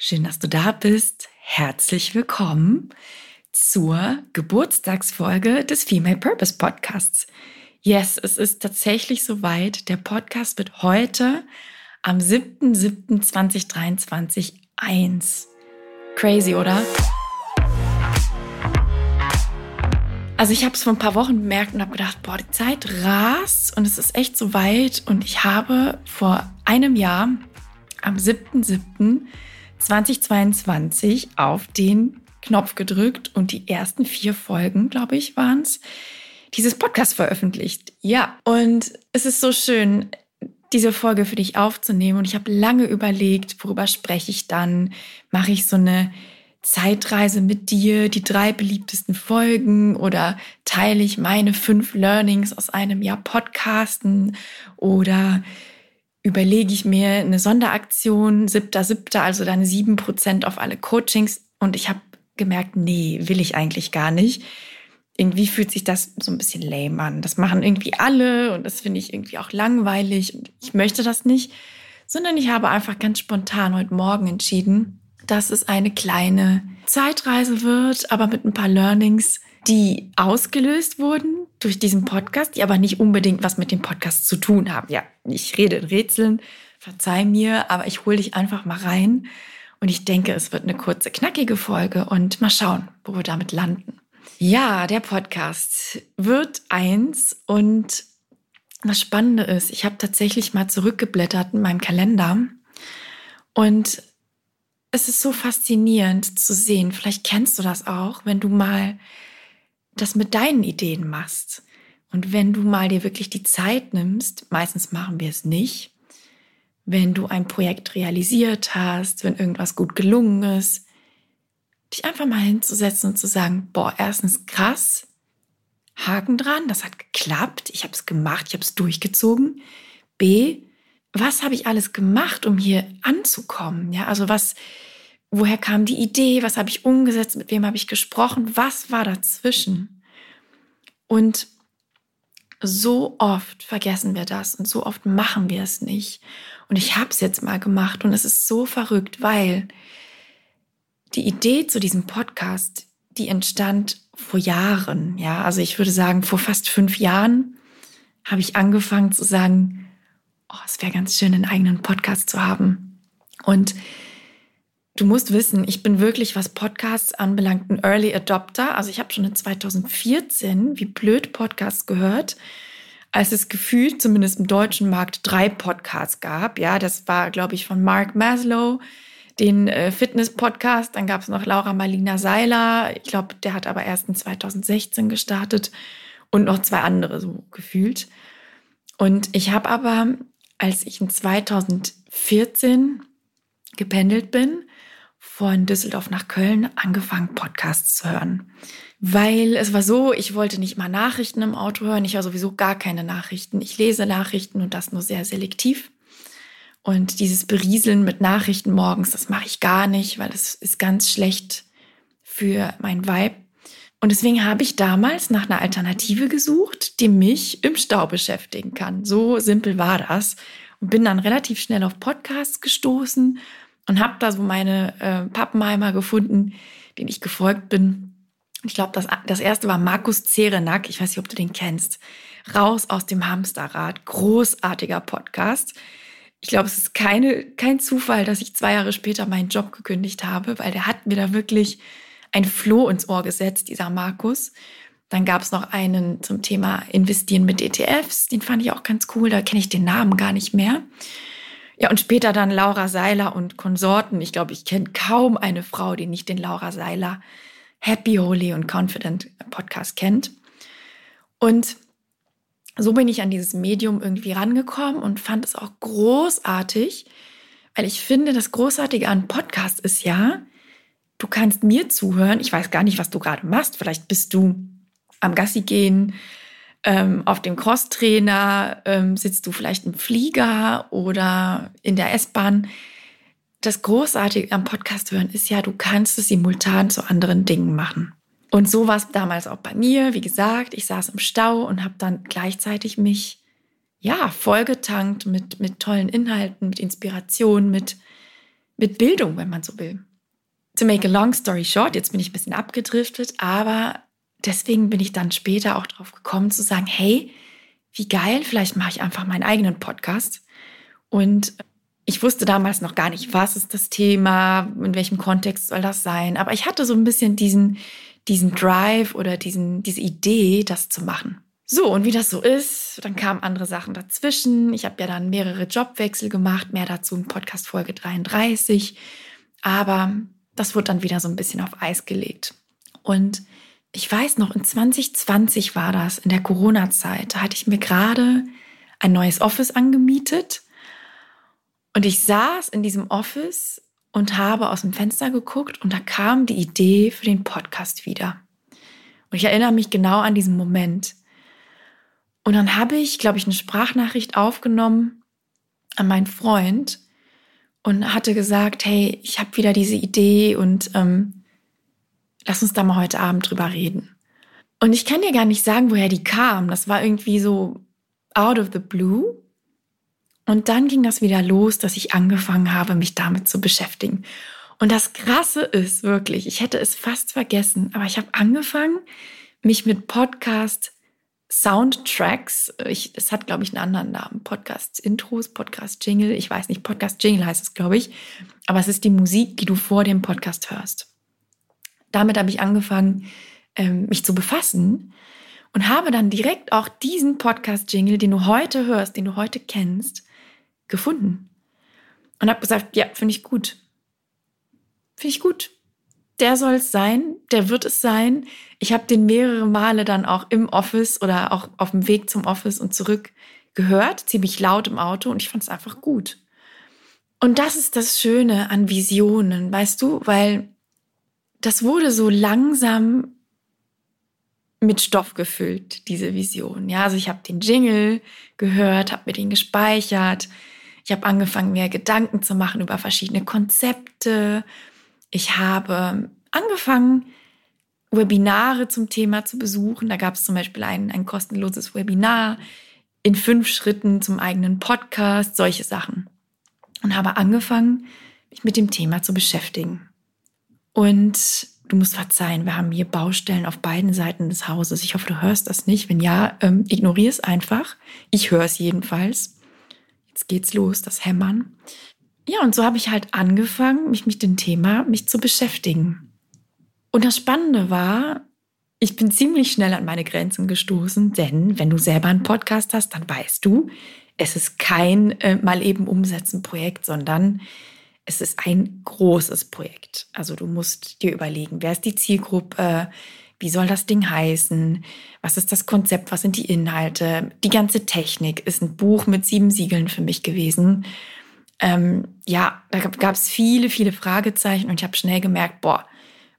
Schön, dass du da bist. Herzlich willkommen zur Geburtstagsfolge des Female Purpose Podcasts. Yes, es ist tatsächlich soweit. Der Podcast wird heute am 7.7.2023 eins. Crazy, oder? Also ich habe es vor ein paar Wochen bemerkt und habe gedacht, boah, die Zeit rast und es ist echt so weit. Und ich habe vor einem Jahr am 7.7.2022 auf den Knopf gedrückt und die ersten vier Folgen, glaube ich, waren es, dieses Podcast veröffentlicht. Ja, und es ist so schön, diese Folge für dich aufzunehmen. Und ich habe lange überlegt, worüber spreche ich dann? Mache ich so eine Zeitreise mit dir, die drei beliebtesten Folgen oder teile ich meine fünf Learnings aus einem Jahr Podcasten oder überlege ich mir eine Sonderaktion, siebter, siebter, also dann sieben Prozent auf alle Coachings und ich habe gemerkt, nee, will ich eigentlich gar nicht. Irgendwie fühlt sich das so ein bisschen lame an. Das machen irgendwie alle und das finde ich irgendwie auch langweilig und ich möchte das nicht, sondern ich habe einfach ganz spontan heute Morgen entschieden, dass es eine kleine Zeitreise wird, aber mit ein paar Learnings, die ausgelöst wurden durch diesen Podcast, die aber nicht unbedingt was mit dem Podcast zu tun haben. Ja, ich rede in Rätseln, verzeih mir, aber ich hole dich einfach mal rein und ich denke, es wird eine kurze, knackige Folge und mal schauen, wo wir damit landen. Ja, der Podcast wird eins und das Spannende ist, ich habe tatsächlich mal zurückgeblättert in meinem Kalender und es ist so faszinierend zu sehen. Vielleicht kennst du das auch, wenn du mal das mit deinen Ideen machst. Und wenn du mal dir wirklich die Zeit nimmst, meistens machen wir es nicht, wenn du ein Projekt realisiert hast, wenn irgendwas gut gelungen ist, dich einfach mal hinzusetzen und zu sagen, boah, erstens krass, Haken dran, das hat geklappt, ich habe es gemacht, ich habe es durchgezogen. B, was habe ich alles gemacht, um hier anzukommen? Ja, also was, woher kam die Idee? Was habe ich umgesetzt? Mit wem habe ich gesprochen? Was war dazwischen? Und so oft vergessen wir das und so oft machen wir es nicht. Und ich habe es jetzt mal gemacht und es ist so verrückt, weil die Idee zu diesem Podcast, die entstand vor Jahren. Ja, also ich würde sagen, vor fast fünf Jahren habe ich angefangen zu sagen, oh, es wäre ganz schön, einen eigenen Podcast zu haben. Und du musst wissen, ich bin wirklich, was Podcasts anbelangt, ein Early Adopter. Also ich habe schon in 2014, wie blöd Podcasts gehört, als es gefühlt, zumindest im deutschen Markt, drei Podcasts gab. Ja, das war, glaube ich, von Mark Maslow, den äh, Fitness-Podcast. Dann gab es noch Laura Marlina Seiler. Ich glaube, der hat aber erst in 2016 gestartet. Und noch zwei andere, so gefühlt. Und ich habe aber als ich in 2014 gependelt bin, von Düsseldorf nach Köln, angefangen, Podcasts zu hören. Weil es war so, ich wollte nicht mal Nachrichten im Auto hören. Ich höre sowieso gar keine Nachrichten. Ich lese Nachrichten und das nur sehr selektiv. Und dieses Berieseln mit Nachrichten morgens, das mache ich gar nicht, weil es ist ganz schlecht für mein Vibe. Und deswegen habe ich damals nach einer Alternative gesucht, die mich im Stau beschäftigen kann. So simpel war das. Und bin dann relativ schnell auf Podcasts gestoßen und habe da so meine äh, Pappenheimer gefunden, denen ich gefolgt bin. Ich glaube, das, das erste war Markus Zerenak. Ich weiß nicht, ob du den kennst. Raus aus dem Hamsterrad. Großartiger Podcast. Ich glaube, es ist keine, kein Zufall, dass ich zwei Jahre später meinen Job gekündigt habe, weil der hat mir da wirklich ein Floh ins Ohr gesetzt, dieser Markus. Dann gab es noch einen zum Thema Investieren mit ETFs. Den fand ich auch ganz cool. Da kenne ich den Namen gar nicht mehr. Ja, und später dann Laura Seiler und Konsorten. Ich glaube, ich kenne kaum eine Frau, die nicht den Laura Seiler Happy, Holy und Confident Podcast kennt. Und so bin ich an dieses Medium irgendwie rangekommen und fand es auch großartig, weil ich finde, das Großartige an Podcast ist ja, Du kannst mir zuhören. Ich weiß gar nicht, was du gerade machst. Vielleicht bist du am Gassi gehen, ähm, auf dem Crosstrainer, ähm, sitzt du vielleicht im Flieger oder in der S-Bahn. Das Großartige am Podcast hören ist ja, du kannst es simultan zu anderen Dingen machen. Und so war es damals auch bei mir. Wie gesagt, ich saß im Stau und habe dann gleichzeitig mich ja vollgetankt mit mit tollen Inhalten, mit Inspiration, mit mit Bildung, wenn man so will. To make a long story short, jetzt bin ich ein bisschen abgedriftet, aber deswegen bin ich dann später auch drauf gekommen zu sagen, hey, wie geil, vielleicht mache ich einfach meinen eigenen Podcast. Und ich wusste damals noch gar nicht, was ist das Thema, in welchem Kontext soll das sein. Aber ich hatte so ein bisschen diesen, diesen Drive oder diesen, diese Idee, das zu machen. So, und wie das so ist, dann kamen andere Sachen dazwischen. Ich habe ja dann mehrere Jobwechsel gemacht, mehr dazu in Podcast Folge 33. Aber das wurde dann wieder so ein bisschen auf Eis gelegt. Und ich weiß noch, in 2020 war das, in der Corona-Zeit, da hatte ich mir gerade ein neues Office angemietet. Und ich saß in diesem Office und habe aus dem Fenster geguckt und da kam die Idee für den Podcast wieder. Und ich erinnere mich genau an diesen Moment. Und dann habe ich, glaube ich, eine Sprachnachricht aufgenommen an meinen Freund und hatte gesagt, hey, ich habe wieder diese Idee und ähm, lass uns da mal heute Abend drüber reden. Und ich kann dir gar nicht sagen, woher die kam. Das war irgendwie so out of the blue. Und dann ging das wieder los, dass ich angefangen habe, mich damit zu beschäftigen. Und das Krasse ist wirklich, ich hätte es fast vergessen, aber ich habe angefangen, mich mit Podcast Soundtracks, ich, es hat, glaube ich, einen anderen Namen, Podcast-Intros, Podcast-Jingle, ich weiß nicht, Podcast-Jingle heißt es, glaube ich, aber es ist die Musik, die du vor dem Podcast hörst damit habe ich angefangen, ähm, mich zu befassen und habe dann direkt auch diesen Podcast-Jingle, den du heute hörst, den du heute kennst, gefunden. Und habe gesagt, ja, finde ich gut. Finde ich gut. Der soll es sein, der wird es sein. Ich habe den mehrere Male dann auch im Office oder auch auf dem Weg zum Office und zurück gehört, ziemlich laut im Auto und ich fand es einfach gut. Und das ist das Schöne an Visionen, weißt du, weil das wurde so langsam mit Stoff gefüllt, diese Vision. Ja, also ich habe den Jingle gehört, habe mir den gespeichert. Ich habe angefangen, mir Gedanken zu machen über verschiedene Konzepte. Ich habe angefangen, Webinare zum Thema zu besuchen. Da gab es zum Beispiel ein, ein kostenloses Webinar in fünf Schritten zum eigenen Podcast, solche Sachen. Und habe angefangen, mich mit dem Thema zu beschäftigen. Und du musst verzeihen, wir haben hier Baustellen auf beiden Seiten des Hauses. Ich hoffe, du hörst das nicht. Wenn ja, ähm, ignoriere es einfach. Ich höre es jedenfalls. Jetzt geht's los, das Hämmern. Ja, und so habe ich halt angefangen, mich mit dem Thema mich zu beschäftigen. Und das Spannende war, ich bin ziemlich schnell an meine Grenzen gestoßen, denn wenn du selber einen Podcast hast, dann weißt du, es ist kein äh, mal eben umsetzen Projekt, sondern es ist ein großes Projekt. Also du musst dir überlegen, wer ist die Zielgruppe, wie soll das Ding heißen, was ist das Konzept, was sind die Inhalte, die ganze Technik ist ein Buch mit sieben Siegeln für mich gewesen. Ähm, ja, da gab es viele, viele Fragezeichen und ich habe schnell gemerkt, boah,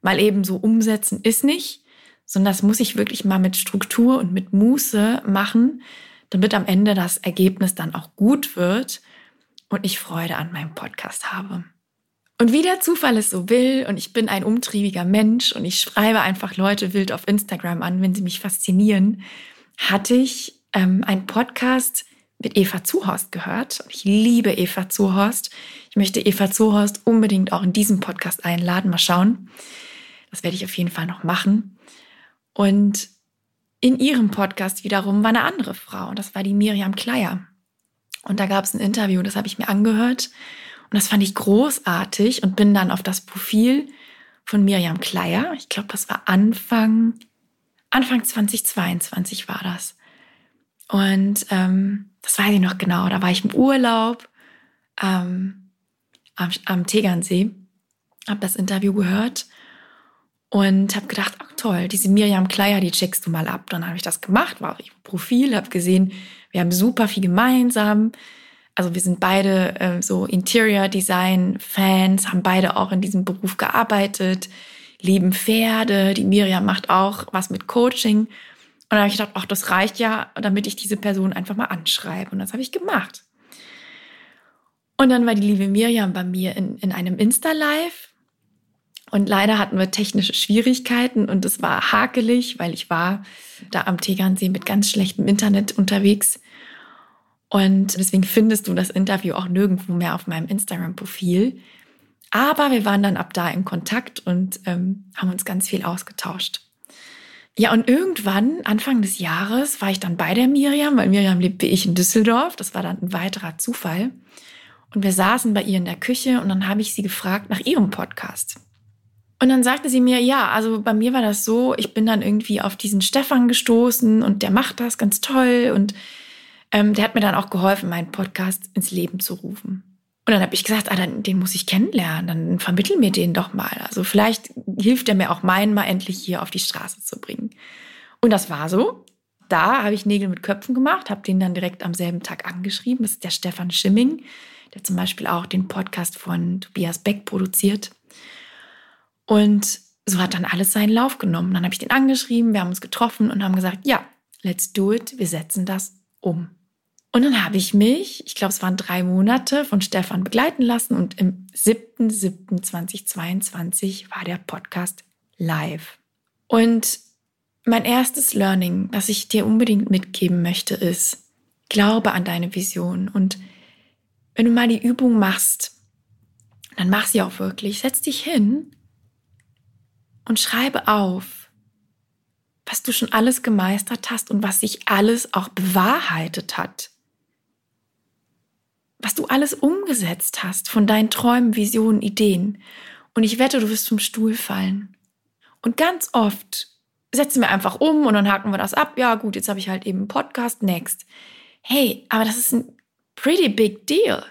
mal eben so umsetzen ist nicht, sondern das muss ich wirklich mal mit Struktur und mit Muße machen, damit am Ende das Ergebnis dann auch gut wird und ich Freude an meinem Podcast habe. Und wie der Zufall es so will, und ich bin ein umtriebiger Mensch und ich schreibe einfach Leute wild auf Instagram an, wenn sie mich faszinieren, hatte ich ähm, einen Podcast mit Eva Zuhorst gehört. Ich liebe Eva Zuhorst. Ich möchte Eva Zuhorst unbedingt auch in diesem Podcast einladen. Mal schauen. Das werde ich auf jeden Fall noch machen. Und in ihrem Podcast wiederum war eine andere Frau. Und das war die Miriam Kleier. Und da gab es ein Interview, das habe ich mir angehört. Und das fand ich großartig und bin dann auf das Profil von Miriam Kleier. Ich glaube, das war Anfang, Anfang 2022 war das. Und ähm, das weiß ich noch genau. Da war ich im Urlaub ähm, am, am Tegernsee, habe das Interview gehört und habe gedacht, ach toll, diese Miriam Kleier, die checkst du mal ab. Dann habe ich das gemacht, war auf ihrem Profil, habe gesehen, wir haben super viel gemeinsam. Also wir sind beide äh, so Interior Design Fans, haben beide auch in diesem Beruf gearbeitet, lieben Pferde. Die Miriam macht auch was mit Coaching. Und dann habe ich gedacht, ach, das reicht ja, damit ich diese Person einfach mal anschreibe. Und das habe ich gemacht. Und dann war die liebe Miriam bei mir in, in einem Insta-Live. Und leider hatten wir technische Schwierigkeiten und es war hakelig, weil ich war da am Tegernsee mit ganz schlechtem Internet unterwegs. Und deswegen findest du das Interview auch nirgendwo mehr auf meinem Instagram-Profil. Aber wir waren dann ab da in Kontakt und ähm, haben uns ganz viel ausgetauscht. Ja, und irgendwann, Anfang des Jahres, war ich dann bei der Miriam, weil Miriam lebt wie ich in Düsseldorf. Das war dann ein weiterer Zufall. Und wir saßen bei ihr in der Küche und dann habe ich sie gefragt nach ihrem Podcast. Und dann sagte sie mir, ja, also bei mir war das so, ich bin dann irgendwie auf diesen Stefan gestoßen und der macht das ganz toll und ähm, der hat mir dann auch geholfen, meinen Podcast ins Leben zu rufen. Und dann habe ich gesagt, ah, dann, den muss ich kennenlernen, dann vermittel mir den doch mal. Also vielleicht hilft er mir auch meinen mal endlich hier auf die Straße zu bringen. Und das war so. Da habe ich Nägel mit Köpfen gemacht, habe den dann direkt am selben Tag angeschrieben. Das ist der Stefan Schimming, der zum Beispiel auch den Podcast von Tobias Beck produziert. Und so hat dann alles seinen Lauf genommen. Dann habe ich den angeschrieben, wir haben uns getroffen und haben gesagt, ja, let's do it, wir setzen das um. Und dann habe ich mich, ich glaube, es waren drei Monate, von Stefan begleiten lassen und im 7.7.2022 war der Podcast live. Und mein erstes Learning, das ich dir unbedingt mitgeben möchte, ist, glaube an deine Vision. Und wenn du mal die Übung machst, dann mach sie auch wirklich. Setz dich hin und schreibe auf, was du schon alles gemeistert hast und was sich alles auch bewahrheitet hat was du alles umgesetzt hast von deinen Träumen, Visionen, Ideen. Und ich wette, du wirst vom Stuhl fallen. Und ganz oft setzen wir einfach um und dann haken wir das ab. Ja, gut, jetzt habe ich halt eben einen Podcast, next. Hey, aber das ist ein pretty big deal.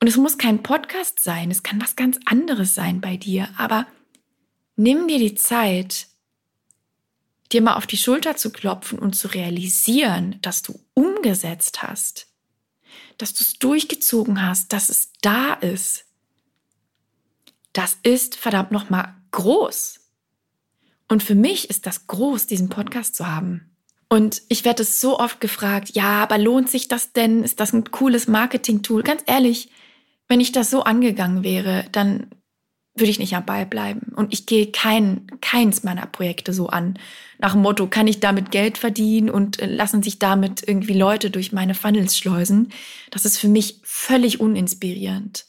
Und es muss kein Podcast sein, es kann was ganz anderes sein bei dir. Aber nimm dir die Zeit, dir mal auf die Schulter zu klopfen und zu realisieren, dass du umgesetzt hast dass du es durchgezogen hast, dass es da ist. Das ist verdammt nochmal groß. Und für mich ist das groß, diesen Podcast zu haben. Und ich werde es so oft gefragt, ja, aber lohnt sich das denn? Ist das ein cooles Marketing-Tool? Ganz ehrlich, wenn ich das so angegangen wäre, dann würde ich nicht am Ball bleiben. Und ich gehe kein, keins meiner Projekte so an. Nach dem Motto, kann ich damit Geld verdienen und äh, lassen sich damit irgendwie Leute durch meine Funnels schleusen. Das ist für mich völlig uninspirierend.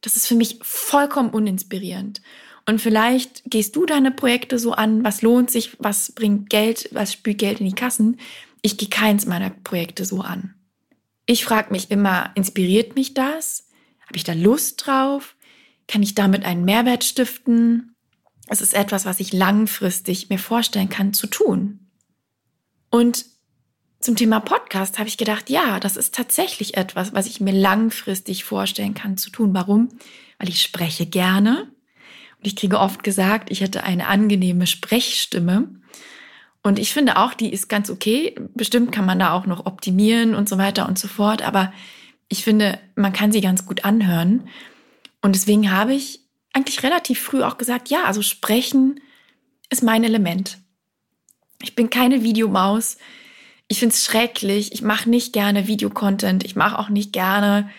Das ist für mich vollkommen uninspirierend. Und vielleicht gehst du deine Projekte so an, was lohnt sich, was bringt Geld, was spült Geld in die Kassen. Ich gehe keins meiner Projekte so an. Ich frage mich immer, inspiriert mich das? Habe ich da Lust drauf? Kann ich damit einen Mehrwert stiften? Es ist etwas, was ich langfristig mir vorstellen kann zu tun. Und zum Thema Podcast habe ich gedacht, ja, das ist tatsächlich etwas, was ich mir langfristig vorstellen kann zu tun. Warum? Weil ich spreche gerne und ich kriege oft gesagt, ich hätte eine angenehme Sprechstimme. Und ich finde auch, die ist ganz okay. Bestimmt kann man da auch noch optimieren und so weiter und so fort. Aber ich finde, man kann sie ganz gut anhören. Und deswegen habe ich eigentlich relativ früh auch gesagt, ja, also sprechen ist mein Element. Ich bin keine Videomaus. Ich finde es schrecklich. Ich mache nicht gerne Videocontent. Ich mache auch nicht gerne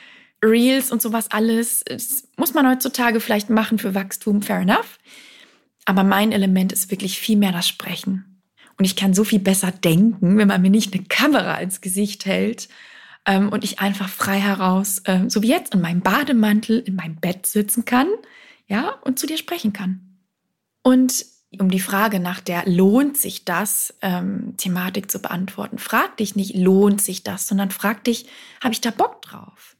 Reels und sowas alles. Das muss man heutzutage vielleicht machen für Wachstum, fair enough. Aber mein Element ist wirklich viel mehr das Sprechen. Und ich kann so viel besser denken, wenn man mir nicht eine Kamera ins Gesicht hält ähm, und ich einfach frei heraus, ähm, so wie jetzt, in meinem Bademantel in meinem Bett sitzen kann, ja, und zu dir sprechen kann. Und um die Frage nach der lohnt sich das ähm, Thematik zu beantworten, frag dich nicht, lohnt sich das, sondern frag dich, habe ich da Bock drauf?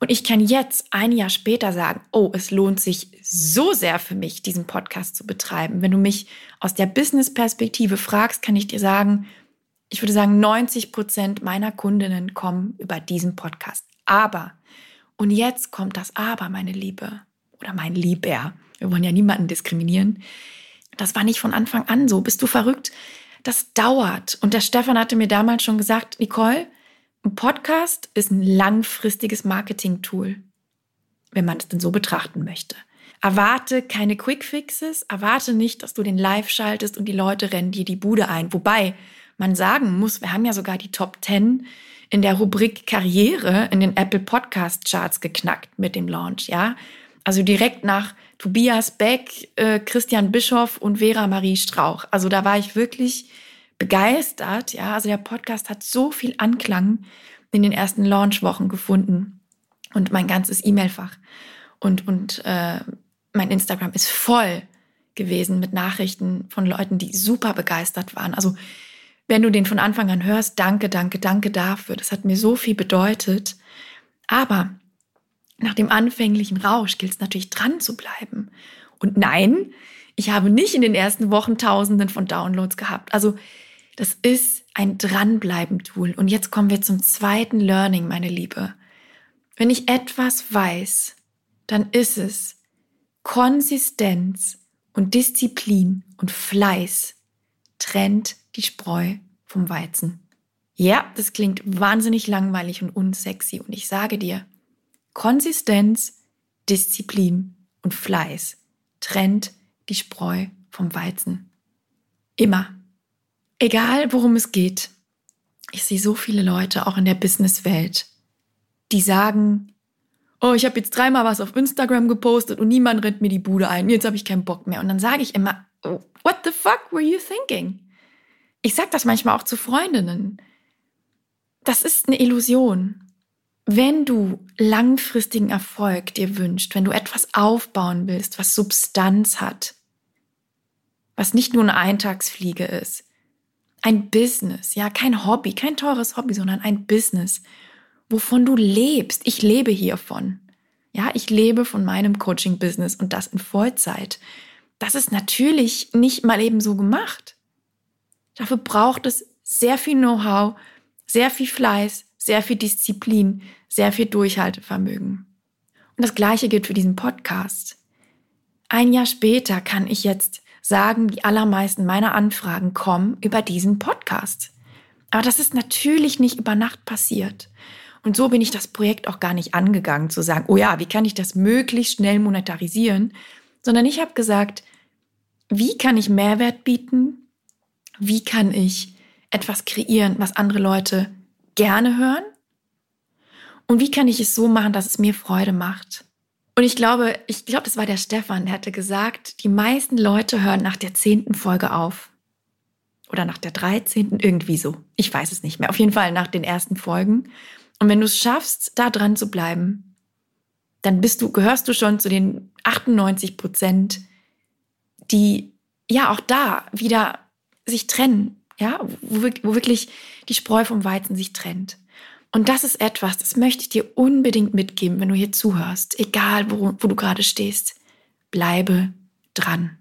Und ich kann jetzt, ein Jahr später sagen, oh, es lohnt sich so sehr für mich, diesen Podcast zu betreiben. Wenn du mich aus der Business-Perspektive fragst, kann ich dir sagen, ich würde sagen, 90 Prozent meiner Kundinnen kommen über diesen Podcast. Aber, und jetzt kommt das Aber, meine Liebe, oder mein Lieber. Wir wollen ja niemanden diskriminieren. Das war nicht von Anfang an so. Bist du verrückt? Das dauert. Und der Stefan hatte mir damals schon gesagt, Nicole, ein Podcast ist ein langfristiges Marketing-Tool, wenn man es denn so betrachten möchte. Erwarte keine Quick-Fixes, erwarte nicht, dass du den live schaltest und die Leute rennen dir die Bude ein. Wobei, man sagen muss, wir haben ja sogar die Top 10 in der Rubrik Karriere in den Apple Podcast Charts geknackt mit dem Launch, ja. Also direkt nach Tobias Beck, äh, Christian Bischoff und Vera Marie Strauch. Also da war ich wirklich begeistert, ja. Also der Podcast hat so viel Anklang in den ersten Launchwochen gefunden und mein ganzes E-Mail-Fach. Und, und äh, mein Instagram ist voll gewesen mit Nachrichten von Leuten, die super begeistert waren. Also wenn du den von Anfang an hörst, danke, danke, danke dafür. Das hat mir so viel bedeutet. Aber nach dem anfänglichen Rausch gilt es natürlich dran zu bleiben. Und nein, ich habe nicht in den ersten Wochen Tausenden von Downloads gehabt. Also das ist ein Dranbleiben-Tool. Und jetzt kommen wir zum zweiten Learning, meine Liebe. Wenn ich etwas weiß, dann ist es Konsistenz und Disziplin und Fleiß trennt die Spreu vom Weizen. Ja, das klingt wahnsinnig langweilig und unsexy. Und ich sage dir, Konsistenz, Disziplin und Fleiß trennt die Spreu vom Weizen. Immer. Egal, worum es geht. Ich sehe so viele Leute, auch in der Businesswelt, die sagen, oh, ich habe jetzt dreimal was auf Instagram gepostet und niemand rennt mir die Bude ein. Jetzt habe ich keinen Bock mehr. Und dann sage ich immer, oh, what the fuck were you thinking? Ich sage das manchmal auch zu Freundinnen. Das ist eine Illusion. Wenn du langfristigen Erfolg dir wünschst, wenn du etwas aufbauen willst, was Substanz hat, was nicht nur eine Eintagsfliege ist, ein Business, ja, kein Hobby, kein teures Hobby, sondern ein Business, wovon du lebst. Ich lebe hiervon. Ja, ich lebe von meinem Coaching-Business und das in Vollzeit. Das ist natürlich nicht mal eben so gemacht. Dafür braucht es sehr viel Know-how, sehr viel Fleiß, sehr viel Disziplin, sehr viel Durchhaltevermögen. Und das Gleiche gilt für diesen Podcast. Ein Jahr später kann ich jetzt sagen, die allermeisten meiner Anfragen kommen über diesen Podcast. Aber das ist natürlich nicht über Nacht passiert. Und so bin ich das Projekt auch gar nicht angegangen, zu sagen, oh ja, wie kann ich das möglichst schnell monetarisieren, sondern ich habe gesagt, wie kann ich Mehrwert bieten? Wie kann ich etwas kreieren, was andere Leute gerne hören? Und wie kann ich es so machen, dass es mir Freude macht? Und ich glaube, ich glaube, das war der Stefan, der hatte gesagt, die meisten Leute hören nach der zehnten Folge auf. Oder nach der dreizehnten, irgendwie so. Ich weiß es nicht mehr. Auf jeden Fall nach den ersten Folgen. Und wenn du es schaffst, da dran zu bleiben, dann bist du, gehörst du schon zu den 98 Prozent, die ja auch da wieder sich trennen, ja, wo, wo wirklich die Spreu vom Weizen sich trennt. Und das ist etwas, das möchte ich dir unbedingt mitgeben, wenn du hier zuhörst, egal wo, wo du gerade stehst. Bleibe dran.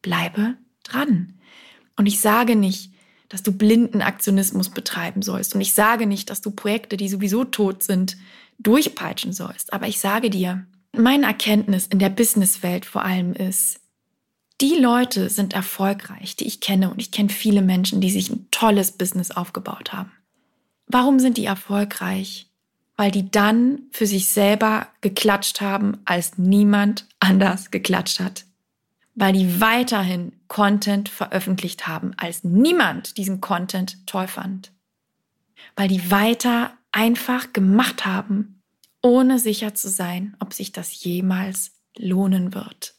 Bleibe dran. Und ich sage nicht, dass du blinden Aktionismus betreiben sollst. Und ich sage nicht, dass du Projekte, die sowieso tot sind, durchpeitschen sollst. Aber ich sage dir, meine Erkenntnis in der Businesswelt vor allem ist, die Leute sind erfolgreich, die ich kenne. Und ich kenne viele Menschen, die sich ein tolles Business aufgebaut haben. Warum sind die erfolgreich? Weil die dann für sich selber geklatscht haben, als niemand anders geklatscht hat. Weil die weiterhin Content veröffentlicht haben, als niemand diesen Content toll fand. Weil die weiter einfach gemacht haben, ohne sicher zu sein, ob sich das jemals lohnen wird.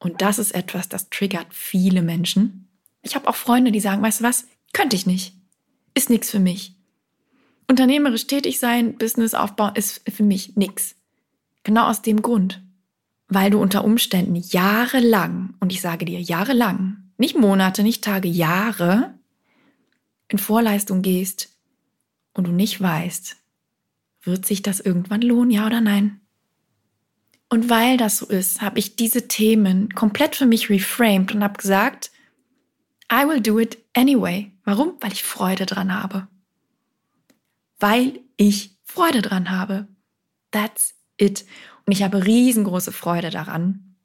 Und das ist etwas, das triggert viele Menschen. Ich habe auch Freunde, die sagen, weißt du was, könnte ich nicht ist nichts für mich. Unternehmerisch tätig sein, Business aufbauen ist für mich nichts. Genau aus dem Grund. Weil du unter Umständen jahrelang, und ich sage dir jahrelang, nicht Monate, nicht Tage, Jahre in Vorleistung gehst und du nicht weißt, wird sich das irgendwann lohnen, ja oder nein? Und weil das so ist, habe ich diese Themen komplett für mich reframed und habe gesagt, I will do it anyway. Warum? Weil ich Freude dran habe. Weil ich Freude dran habe. That's it. Und ich habe riesengroße Freude daran,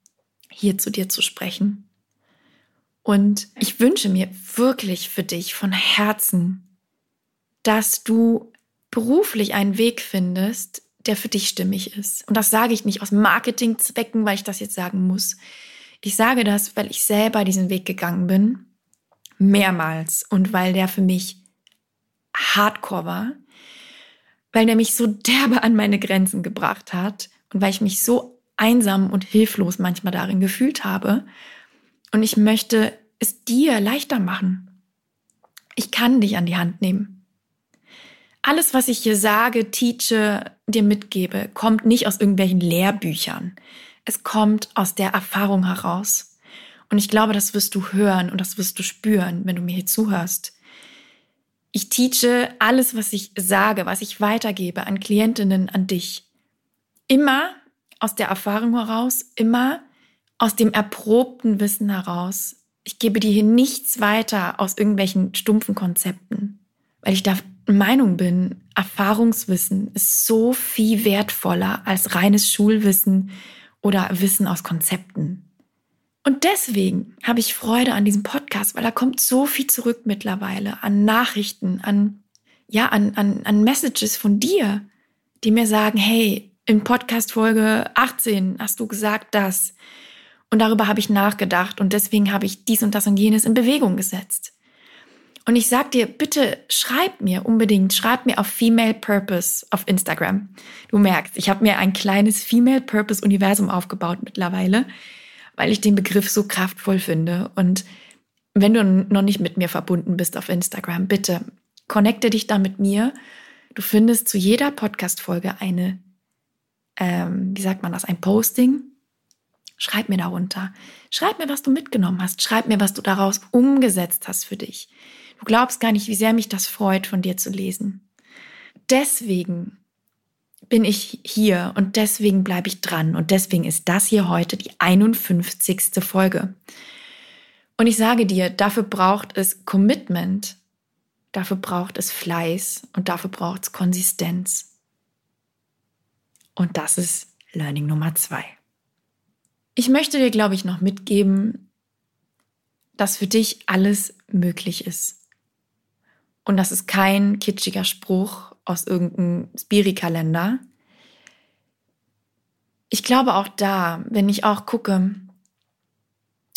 hier zu dir zu sprechen. Und ich wünsche mir wirklich für dich von Herzen, dass du beruflich einen Weg findest, der für dich stimmig ist. Und das sage ich nicht aus Marketingzwecken, weil ich das jetzt sagen muss. Ich sage das, weil ich selber diesen Weg gegangen bin mehrmals und weil der für mich hardcore war, weil der mich so derbe an meine Grenzen gebracht hat und weil ich mich so einsam und hilflos manchmal darin gefühlt habe. Und ich möchte es dir leichter machen. Ich kann dich an die Hand nehmen. Alles, was ich hier sage, teache, dir mitgebe, kommt nicht aus irgendwelchen Lehrbüchern. Es kommt aus der Erfahrung heraus. Und ich glaube, das wirst du hören und das wirst du spüren, wenn du mir hier zuhörst. Ich teache alles, was ich sage, was ich weitergebe an Klientinnen, an dich. Immer aus der Erfahrung heraus, immer aus dem erprobten Wissen heraus. Ich gebe dir hier nichts weiter aus irgendwelchen stumpfen Konzepten, weil ich der Meinung bin, Erfahrungswissen ist so viel wertvoller als reines Schulwissen oder Wissen aus Konzepten. Und deswegen habe ich Freude an diesem Podcast, weil da kommt so viel zurück mittlerweile an Nachrichten, an, ja, an, an, an Messages von dir, die mir sagen, hey, in Podcast Folge 18 hast du gesagt das. Und darüber habe ich nachgedacht und deswegen habe ich dies und das und jenes in Bewegung gesetzt. Und ich sag dir, bitte schreib mir unbedingt, schreib mir auf Female Purpose auf Instagram. Du merkst, ich habe mir ein kleines Female Purpose Universum aufgebaut mittlerweile, weil ich den Begriff so kraftvoll finde. Und wenn du noch nicht mit mir verbunden bist auf Instagram, bitte connecte dich da mit mir. Du findest zu jeder Podcast-Folge eine, ähm, wie sagt man das, ein Posting. Schreib mir darunter. Schreib mir, was du mitgenommen hast. Schreib mir, was du daraus umgesetzt hast für dich. Du glaubst gar nicht, wie sehr mich das freut, von dir zu lesen. Deswegen bin ich hier und deswegen bleibe ich dran und deswegen ist das hier heute die 51. Folge. Und ich sage dir, dafür braucht es Commitment, dafür braucht es Fleiß und dafür braucht es Konsistenz. Und das ist Learning Nummer zwei. Ich möchte dir, glaube ich, noch mitgeben, dass für dich alles möglich ist. Und das ist kein kitschiger Spruch aus irgendeinem Spiri-Kalender. Ich glaube auch da, wenn ich auch gucke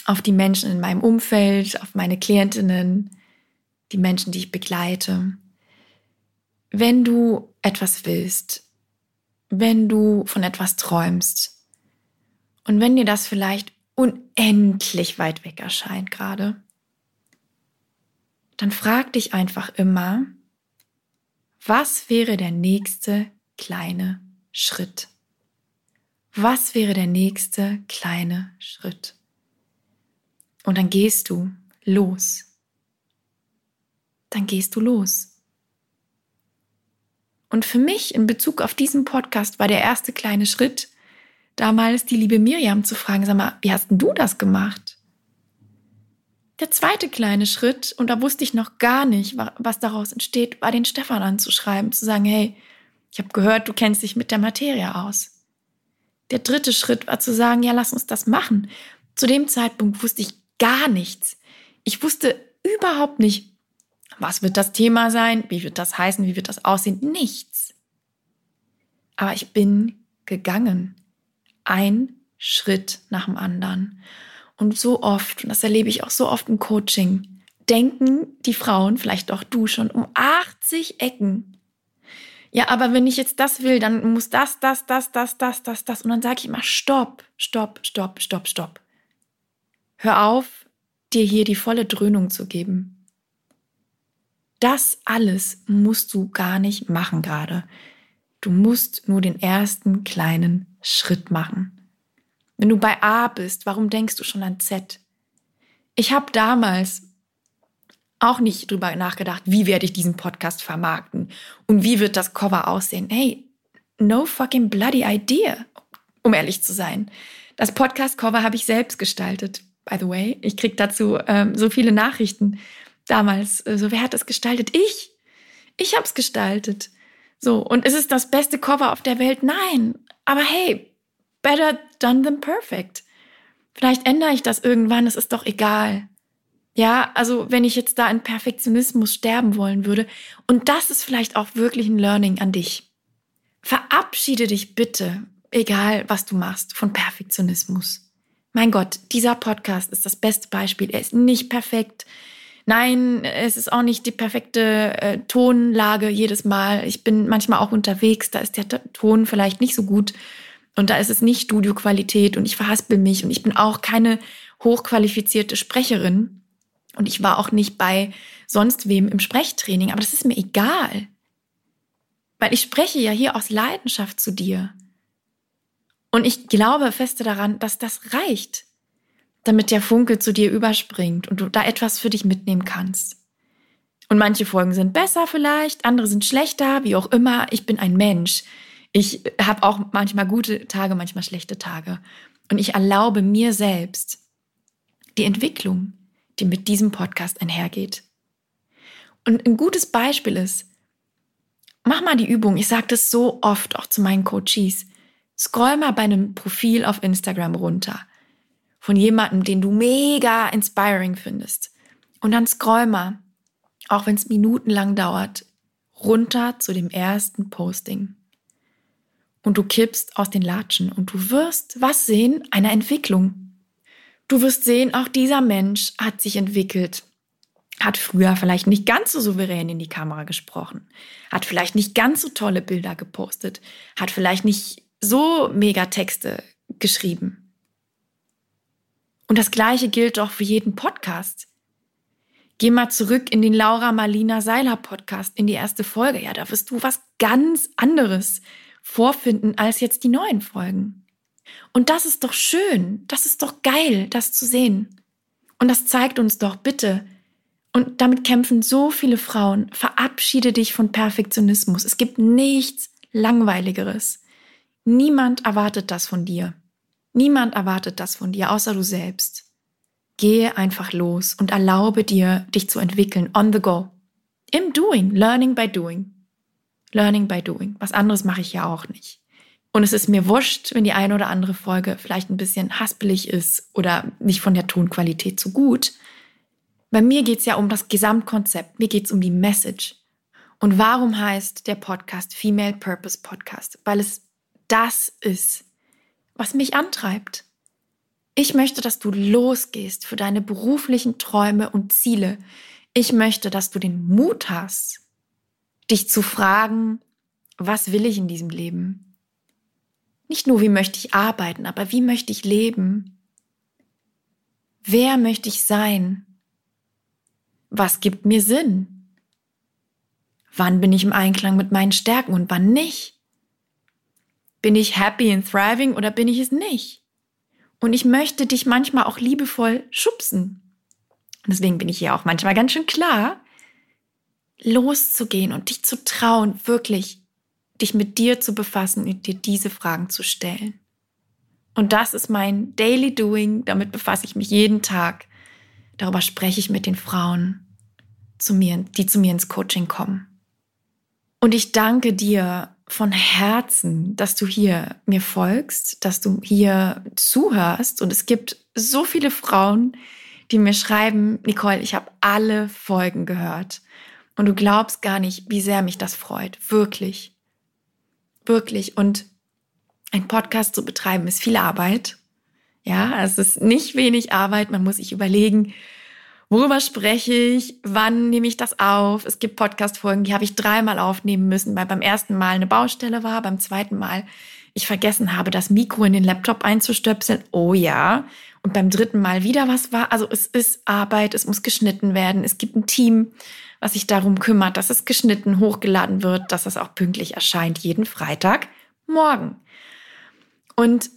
auf die Menschen in meinem Umfeld, auf meine Klientinnen, die Menschen, die ich begleite, wenn du etwas willst, wenn du von etwas träumst und wenn dir das vielleicht unendlich weit weg erscheint gerade, dann frag dich einfach immer, was wäre der nächste kleine Schritt? Was wäre der nächste kleine Schritt? Und dann gehst du los. Dann gehst du los. Und für mich in Bezug auf diesen Podcast war der erste kleine Schritt, damals die liebe Miriam zu fragen, sag mal, wie hast denn du das gemacht? Der zweite kleine Schritt, und da wusste ich noch gar nicht, was daraus entsteht, war den Stefan anzuschreiben, zu sagen, hey, ich habe gehört, du kennst dich mit der Materie aus. Der dritte Schritt war zu sagen, ja, lass uns das machen. Zu dem Zeitpunkt wusste ich gar nichts. Ich wusste überhaupt nicht, was wird das Thema sein, wie wird das heißen, wie wird das aussehen, nichts. Aber ich bin gegangen. Ein Schritt nach dem anderen. Und so oft, und das erlebe ich auch so oft im Coaching, denken die Frauen, vielleicht auch du schon, um 80 Ecken. Ja, aber wenn ich jetzt das will, dann muss das, das, das, das, das, das, das. Und dann sage ich immer, stopp, stopp, stopp, stopp, stopp. Hör auf, dir hier die volle Dröhnung zu geben. Das alles musst du gar nicht machen gerade. Du musst nur den ersten kleinen Schritt machen. Wenn du bei A bist, warum denkst du schon an Z? Ich habe damals auch nicht drüber nachgedacht, wie werde ich diesen Podcast vermarkten und wie wird das Cover aussehen. Hey, no fucking bloody idea, um ehrlich zu sein. Das Podcast-Cover habe ich selbst gestaltet, by the way. Ich krieg dazu ähm, so viele Nachrichten damals. So, also, wer hat das gestaltet? Ich. Ich habe es gestaltet. So, und ist es das beste Cover auf der Welt? Nein. Aber hey, better done than perfect. Vielleicht ändere ich das irgendwann, es ist doch egal. Ja, also wenn ich jetzt da in Perfektionismus sterben wollen würde, und das ist vielleicht auch wirklich ein Learning an dich. Verabschiede dich bitte, egal was du machst, von Perfektionismus. Mein Gott, dieser Podcast ist das beste Beispiel. Er ist nicht perfekt. Nein, es ist auch nicht die perfekte äh, Tonlage jedes Mal. Ich bin manchmal auch unterwegs, da ist der Ton vielleicht nicht so gut. Und da ist es nicht Studioqualität und ich verhaspel mich und ich bin auch keine hochqualifizierte Sprecherin. Und ich war auch nicht bei sonst wem im Sprechtraining, aber das ist mir egal. Weil ich spreche ja hier aus Leidenschaft zu dir. Und ich glaube feste daran, dass das reicht, damit der Funke zu dir überspringt und du da etwas für dich mitnehmen kannst. Und manche Folgen sind besser vielleicht, andere sind schlechter, wie auch immer. Ich bin ein Mensch. Ich habe auch manchmal gute Tage, manchmal schlechte Tage. Und ich erlaube mir selbst die Entwicklung, die mit diesem Podcast einhergeht. Und ein gutes Beispiel ist, mach mal die Übung. Ich sage das so oft auch zu meinen Coaches. Scroll mal bei einem Profil auf Instagram runter von jemandem, den du mega inspiring findest. Und dann scroll mal auch wenn es minutenlang dauert, runter zu dem ersten Posting. Und du kippst aus den Latschen und du wirst was sehen? Eine Entwicklung. Du wirst sehen, auch dieser Mensch hat sich entwickelt, hat früher vielleicht nicht ganz so souverän in die Kamera gesprochen, hat vielleicht nicht ganz so tolle Bilder gepostet, hat vielleicht nicht so mega Texte geschrieben. Und das Gleiche gilt auch für jeden Podcast. Geh mal zurück in den Laura Marlina Seiler Podcast, in die erste Folge. Ja, da wirst du was ganz anderes vorfinden als jetzt die neuen Folgen. Und das ist doch schön. Das ist doch geil, das zu sehen. Und das zeigt uns doch bitte. Und damit kämpfen so viele Frauen. Verabschiede dich von Perfektionismus. Es gibt nichts Langweiligeres. Niemand erwartet das von dir. Niemand erwartet das von dir, außer du selbst. Gehe einfach los und erlaube dir, dich zu entwickeln on the go. Im Doing, learning by doing. Learning by doing. Was anderes mache ich ja auch nicht. Und es ist mir wurscht, wenn die eine oder andere Folge vielleicht ein bisschen haspelig ist oder nicht von der Tonqualität so gut. Bei mir geht's ja um das Gesamtkonzept. Mir geht's um die Message. Und warum heißt der Podcast Female Purpose Podcast? Weil es das ist, was mich antreibt. Ich möchte, dass du losgehst für deine beruflichen Träume und Ziele. Ich möchte, dass du den Mut hast, dich zu fragen, was will ich in diesem Leben? Nicht nur, wie möchte ich arbeiten, aber wie möchte ich leben? Wer möchte ich sein? Was gibt mir Sinn? Wann bin ich im Einklang mit meinen Stärken und wann nicht? Bin ich happy and thriving oder bin ich es nicht? Und ich möchte dich manchmal auch liebevoll schubsen. Deswegen bin ich hier auch manchmal ganz schön klar, loszugehen und dich zu trauen, wirklich dich mit dir zu befassen und dir diese Fragen zu stellen. Und das ist mein Daily Doing. Damit befasse ich mich jeden Tag. Darüber spreche ich mit den Frauen, zu mir, die zu mir ins Coaching kommen. Und ich danke dir von Herzen, dass du hier mir folgst, dass du hier zuhörst. Und es gibt so viele Frauen, die mir schreiben, Nicole, ich habe alle Folgen gehört. Und du glaubst gar nicht, wie sehr mich das freut. Wirklich. Wirklich. Und ein Podcast zu betreiben ist viel Arbeit. Ja, es ist nicht wenig Arbeit. Man muss sich überlegen, Worüber spreche ich? Wann nehme ich das auf? Es gibt Podcast-Folgen, die habe ich dreimal aufnehmen müssen, weil beim ersten Mal eine Baustelle war, beim zweiten Mal ich vergessen habe, das Mikro in den Laptop einzustöpseln. Oh ja. Und beim dritten Mal wieder was war. Also es ist Arbeit, es muss geschnitten werden. Es gibt ein Team, was sich darum kümmert, dass es geschnitten, hochgeladen wird, dass es auch pünktlich erscheint, jeden Freitag morgen. Und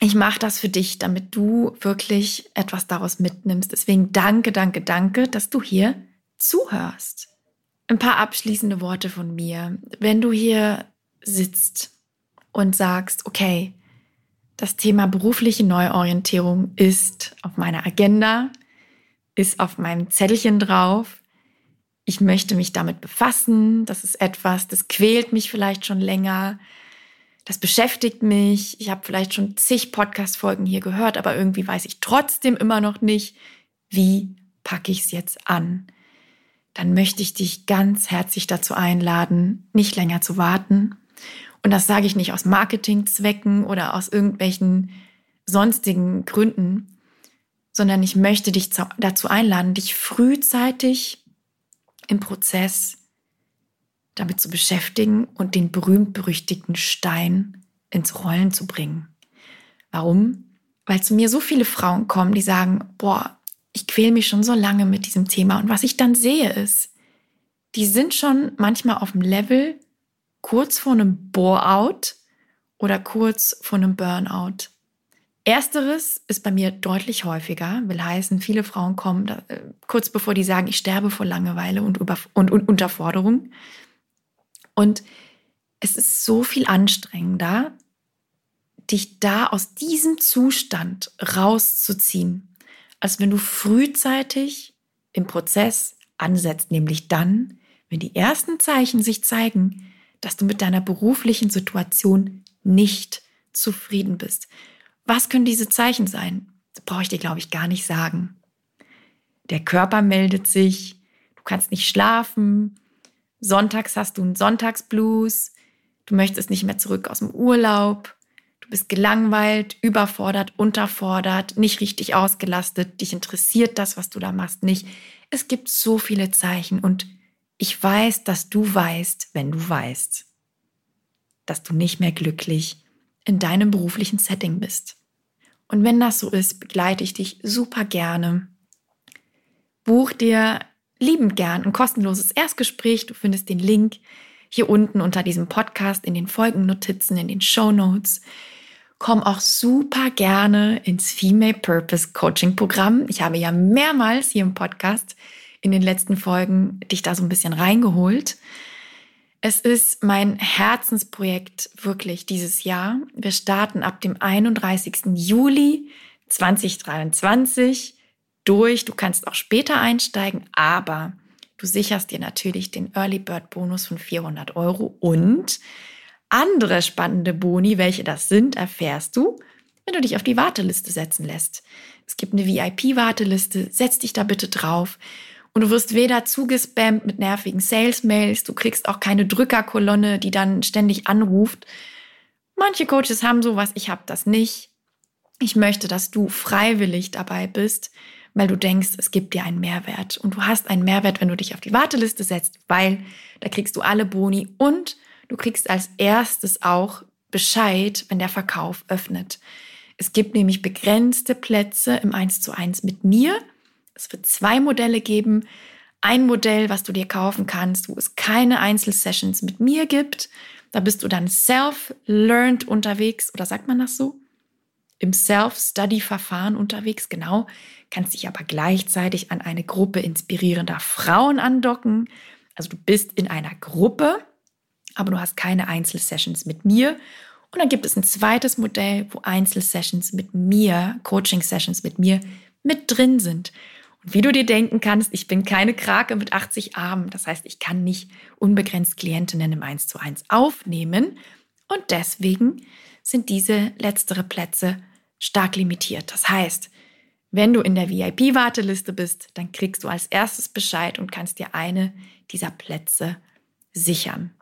ich mache das für dich, damit du wirklich etwas daraus mitnimmst. Deswegen danke, danke, danke, dass du hier zuhörst. Ein paar abschließende Worte von mir. Wenn du hier sitzt und sagst, okay, das Thema berufliche Neuorientierung ist auf meiner Agenda, ist auf meinem Zettelchen drauf. Ich möchte mich damit befassen. Das ist etwas, das quält mich vielleicht schon länger das beschäftigt mich. Ich habe vielleicht schon zig Podcast-Folgen hier gehört, aber irgendwie weiß ich trotzdem immer noch nicht, wie packe ich es jetzt an. Dann möchte ich dich ganz herzlich dazu einladen, nicht länger zu warten. Und das sage ich nicht aus Marketingzwecken oder aus irgendwelchen sonstigen Gründen, sondern ich möchte dich dazu einladen, dich frühzeitig im Prozess damit zu beschäftigen und den berühmt-berüchtigten Stein ins Rollen zu bringen. Warum? Weil zu mir so viele Frauen kommen, die sagen, boah, ich quäle mich schon so lange mit diesem Thema. Und was ich dann sehe ist, die sind schon manchmal auf dem Level kurz vor einem Bore-out oder kurz vor einem Burnout? Ersteres ist bei mir deutlich häufiger, will heißen, viele Frauen kommen da, äh, kurz bevor die sagen, ich sterbe vor Langeweile und, über, und, und Unterforderung. Und es ist so viel anstrengender, dich da aus diesem Zustand rauszuziehen, als wenn du frühzeitig im Prozess ansetzt, nämlich dann, wenn die ersten Zeichen sich zeigen, dass du mit deiner beruflichen Situation nicht zufrieden bist. Was können diese Zeichen sein? Das brauche ich dir, glaube ich, gar nicht sagen. Der Körper meldet sich, du kannst nicht schlafen, sonntags hast du einen Sonntagsblues, du möchtest nicht mehr zurück aus dem Urlaub, du bist gelangweilt, überfordert, unterfordert, nicht richtig ausgelastet, dich interessiert das, was du da machst, nicht. Es gibt so viele Zeichen und ich weiß, dass du weißt, wenn du weißt, dass du nicht mehr glücklich in deinem beruflichen Setting bist. Und wenn das so ist, begleite ich dich super gerne. Buch dir liebend gern ein kostenloses Erstgespräch. Du findest den Link hier unten unter diesem Podcast in den Folgennotizen, in den Show Notes. Komm auch super gerne ins Female Purpose Coaching Programm. Ich habe ja mehrmals hier im Podcast in den letzten Folgen dich da so ein bisschen reingeholt. Es ist mein Herzensprojekt wirklich dieses Jahr. Wir starten ab dem 31. Juli 2023 durch. Du kannst auch später einsteigen, aber du sicherst dir natürlich den Early Bird Bonus von 400 Euro und andere spannende Boni, welche das sind, erfährst du, wenn du dich auf die Warteliste setzen lässt. Es gibt eine VIP-Warteliste, setz dich da bitte drauf. Und du wirst weder zugespammt mit nervigen Sales-Mails, du kriegst auch keine Drückerkolonne, die dann ständig anruft. Manche Coaches haben sowas, ich habe das nicht. Ich möchte, dass du freiwillig dabei bist, weil du denkst, es gibt dir einen Mehrwert. Und du hast einen Mehrwert, wenn du dich auf die Warteliste setzt, weil da kriegst du alle Boni und du kriegst als erstes auch Bescheid, wenn der Verkauf öffnet. Es gibt nämlich begrenzte Plätze im 1 zu 1 mit mir. Es wird zwei Modelle geben. Ein Modell, was du dir kaufen kannst, wo es keine Einzelsessions mit mir gibt. Da bist du dann self-learned unterwegs, oder sagt man das so? Im Self-Study-Verfahren unterwegs, genau kannst dich aber gleichzeitig an eine Gruppe inspirierender Frauen andocken. Also du bist in einer Gruppe, aber du hast keine Einzelsessions mit mir. Und dann gibt es ein zweites Modell, wo Einzelsessions mit mir, Coaching-Sessions mit mir mit drin sind. Wie du dir denken kannst, ich bin keine Krake mit 80 Armen. Das heißt, ich kann nicht unbegrenzt Klientinnen im 1 zu 1 aufnehmen. Und deswegen sind diese letztere Plätze stark limitiert. Das heißt, wenn du in der VIP-Warteliste bist, dann kriegst du als erstes Bescheid und kannst dir eine dieser Plätze sichern.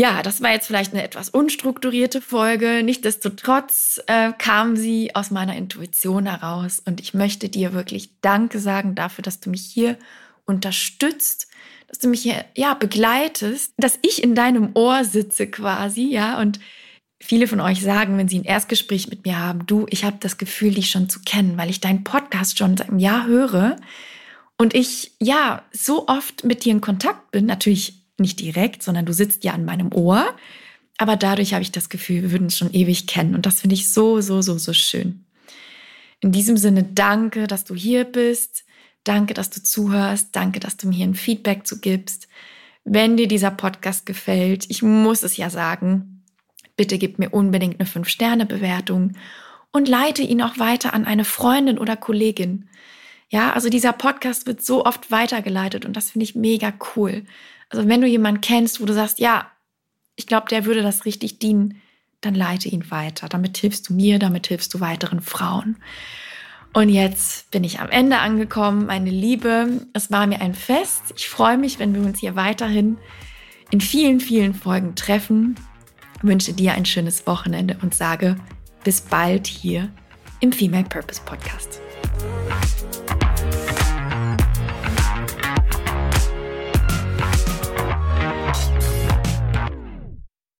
Ja, das war jetzt vielleicht eine etwas unstrukturierte Folge. Nichtsdestotrotz äh, kam sie aus meiner Intuition heraus. Und ich möchte dir wirklich Danke sagen dafür, dass du mich hier unterstützt, dass du mich hier ja begleitest, dass ich in deinem Ohr sitze quasi, ja. Und Viele von euch sagen, wenn sie ein Erstgespräch mit mir haben, du, ich habe das Gefühl, dich schon zu kennen, weil ich deinen Podcast schon seit einem Jahr höre. Und ich ja so oft mit dir in Kontakt bin, natürlich nicht direkt, sondern du sitzt ja an meinem Ohr, aber dadurch habe ich das Gefühl, wir würden uns schon ewig kennen und das finde ich so, so, so, so schön. In diesem Sinne, danke, dass du hier bist. Danke, dass du zuhörst. Danke, dass du mir hier ein Feedback zu gibst. Wenn dir dieser Podcast gefällt, ich muss es ja sagen, Bitte gib mir unbedingt eine 5-Sterne-Bewertung und leite ihn auch weiter an eine Freundin oder Kollegin. Ja, also dieser Podcast wird so oft weitergeleitet und das finde ich mega cool. Also wenn du jemanden kennst, wo du sagst, ja, ich glaube, der würde das richtig dienen, dann leite ihn weiter. Damit hilfst du mir, damit hilfst du weiteren Frauen. Und jetzt bin ich am Ende angekommen, meine Liebe. Es war mir ein Fest. Ich freue mich, wenn wir uns hier weiterhin in vielen, vielen Folgen treffen wünsche dir ein schönes Wochenende und sage bis bald hier im Female Purpose Podcast.